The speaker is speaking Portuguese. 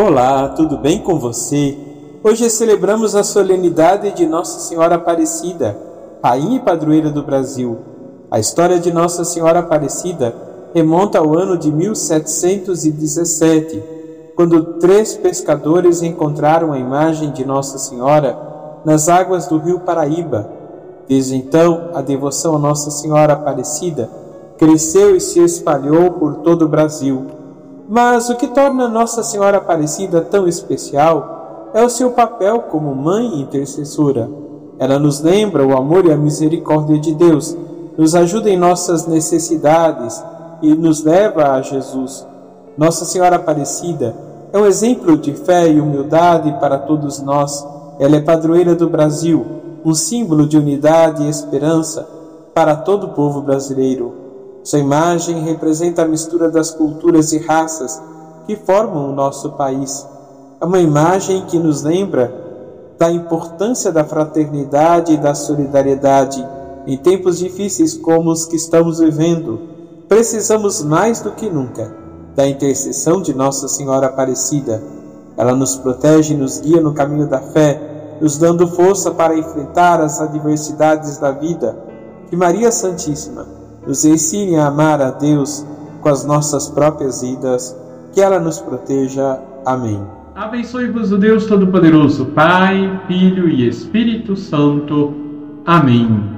Olá, tudo bem com você? Hoje celebramos a solenidade de Nossa Senhora Aparecida, Rainha e Padroeira do Brasil. A história de Nossa Senhora Aparecida remonta ao ano de 1717, quando três pescadores encontraram a imagem de Nossa Senhora nas águas do rio Paraíba. Desde então, a devoção a Nossa Senhora Aparecida cresceu e se espalhou por todo o Brasil mas o que torna Nossa Senhora Aparecida tão especial é o seu papel como mãe intercessora. Ela nos lembra o amor e a misericórdia de Deus, nos ajuda em nossas necessidades e nos leva a Jesus. Nossa Senhora Aparecida é um exemplo de fé e humildade para todos nós. Ela é padroeira do Brasil, um símbolo de unidade e esperança para todo o povo brasileiro. Sua imagem representa a mistura das culturas e raças que formam o nosso país. É uma imagem que nos lembra da importância da fraternidade e da solidariedade em tempos difíceis como os que estamos vivendo. Precisamos mais do que nunca da intercessão de Nossa Senhora Aparecida. Ela nos protege e nos guia no caminho da fé, nos dando força para enfrentar as adversidades da vida. Que Maria Santíssima nos ensine a amar a Deus com as nossas próprias vidas, que ela nos proteja. Amém. Abençoe-vos o Deus Todo-Poderoso, Pai, Filho e Espírito Santo. Amém.